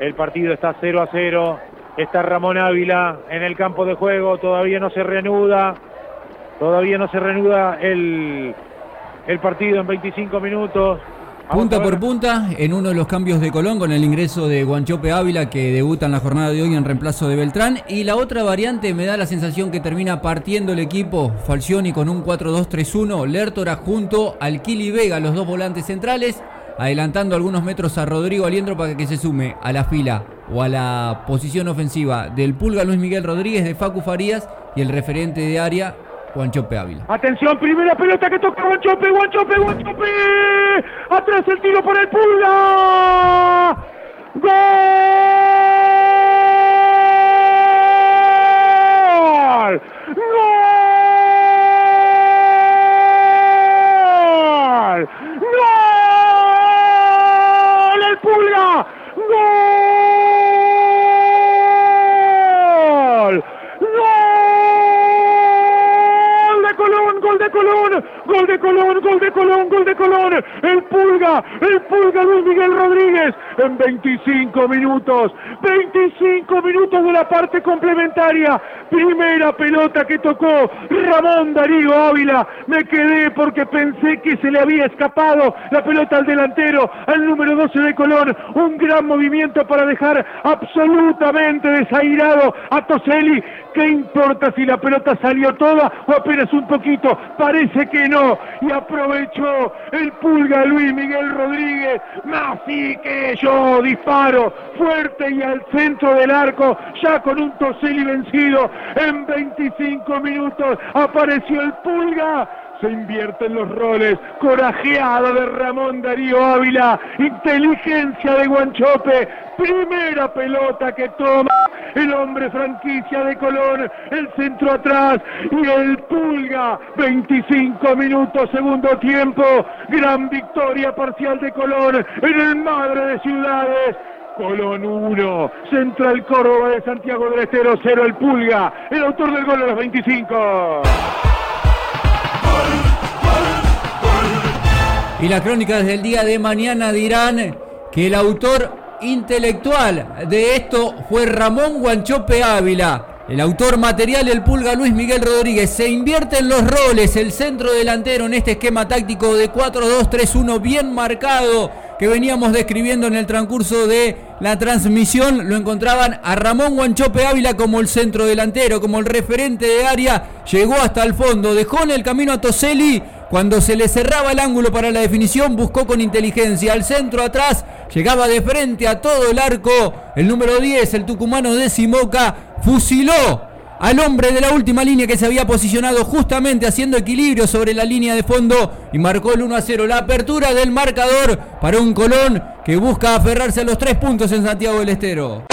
El partido está 0 a 0. Está Ramón Ávila en el campo de juego. Todavía no se reanuda. Todavía no se reanuda el, el partido en 25 minutos. Punta por punta, en uno de los cambios de Colón con el ingreso de Guanchope Ávila que debuta en la jornada de hoy en reemplazo de Beltrán. Y la otra variante me da la sensación que termina partiendo el equipo Falcioni con un 4-2-3-1. Lertora junto al Kili Vega, los dos volantes centrales, adelantando algunos metros a Rodrigo Aliendro para que se sume a la fila o a la posición ofensiva del Pulga Luis Miguel Rodríguez, de Facu Farías y el referente de área Guanchope Ávila. Atención, primera pelota que toca Guanchope, Guanchope, Guanchope. Atrás el tiro por el Pulga. ¡Gol! ¡Gol de Colón! ¡Gol de Colón! ¡Gol de Colón! ¡Gol de Colón! ¡Gol de Colón! ¡El Pulga! ¡El Pulga Luis Miguel Rodríguez! En 25 minutos. 25 minutos de la parte complementaria. Primera pelota que tocó Ramón Darío Ávila. Me quedé porque pensé que se le había escapado la pelota al delantero, al número 12 de Colón. Un gran movimiento para dejar absolutamente desairado a Toselli. ¿Qué importa si la pelota salió toda o apenas un poquito? Parece que no. Y aprovechó el pulga Luis Miguel Rodríguez. Más sí que yo disparo fuerte y al centro del arco, ya con un Toselli vencido. En 25 minutos apareció el pulga. Se invierten los roles, corajeado de Ramón Darío Ávila, inteligencia de Guanchope, primera pelota que toma el hombre franquicia de Colón, el centro atrás. Y el Pulga, 25 minutos, segundo tiempo, gran victoria parcial de Colón en el Madre de Ciudades. Colón 1, Central Córdoba de Santiago del Estero 0, el Pulga, el autor del gol a los 25. Y las crónicas del día de mañana dirán que el autor intelectual de esto fue Ramón Guanchope Ávila. El autor material, el pulga Luis Miguel Rodríguez. Se invierten los roles, el centro delantero en este esquema táctico de 4-2-3-1 bien marcado que veníamos describiendo en el transcurso de la transmisión. Lo encontraban a Ramón Guanchope Ávila como el centro delantero, como el referente de área. Llegó hasta el fondo, dejó en el camino a Toselli cuando se le cerraba el ángulo para la definición, buscó con inteligencia al centro atrás, llegaba de frente a todo el arco. El número 10, el tucumano de Simoca, fusiló al hombre de la última línea que se había posicionado justamente haciendo equilibrio sobre la línea de fondo y marcó el 1 a 0. La apertura del marcador para un Colón que busca aferrarse a los tres puntos en Santiago del Estero.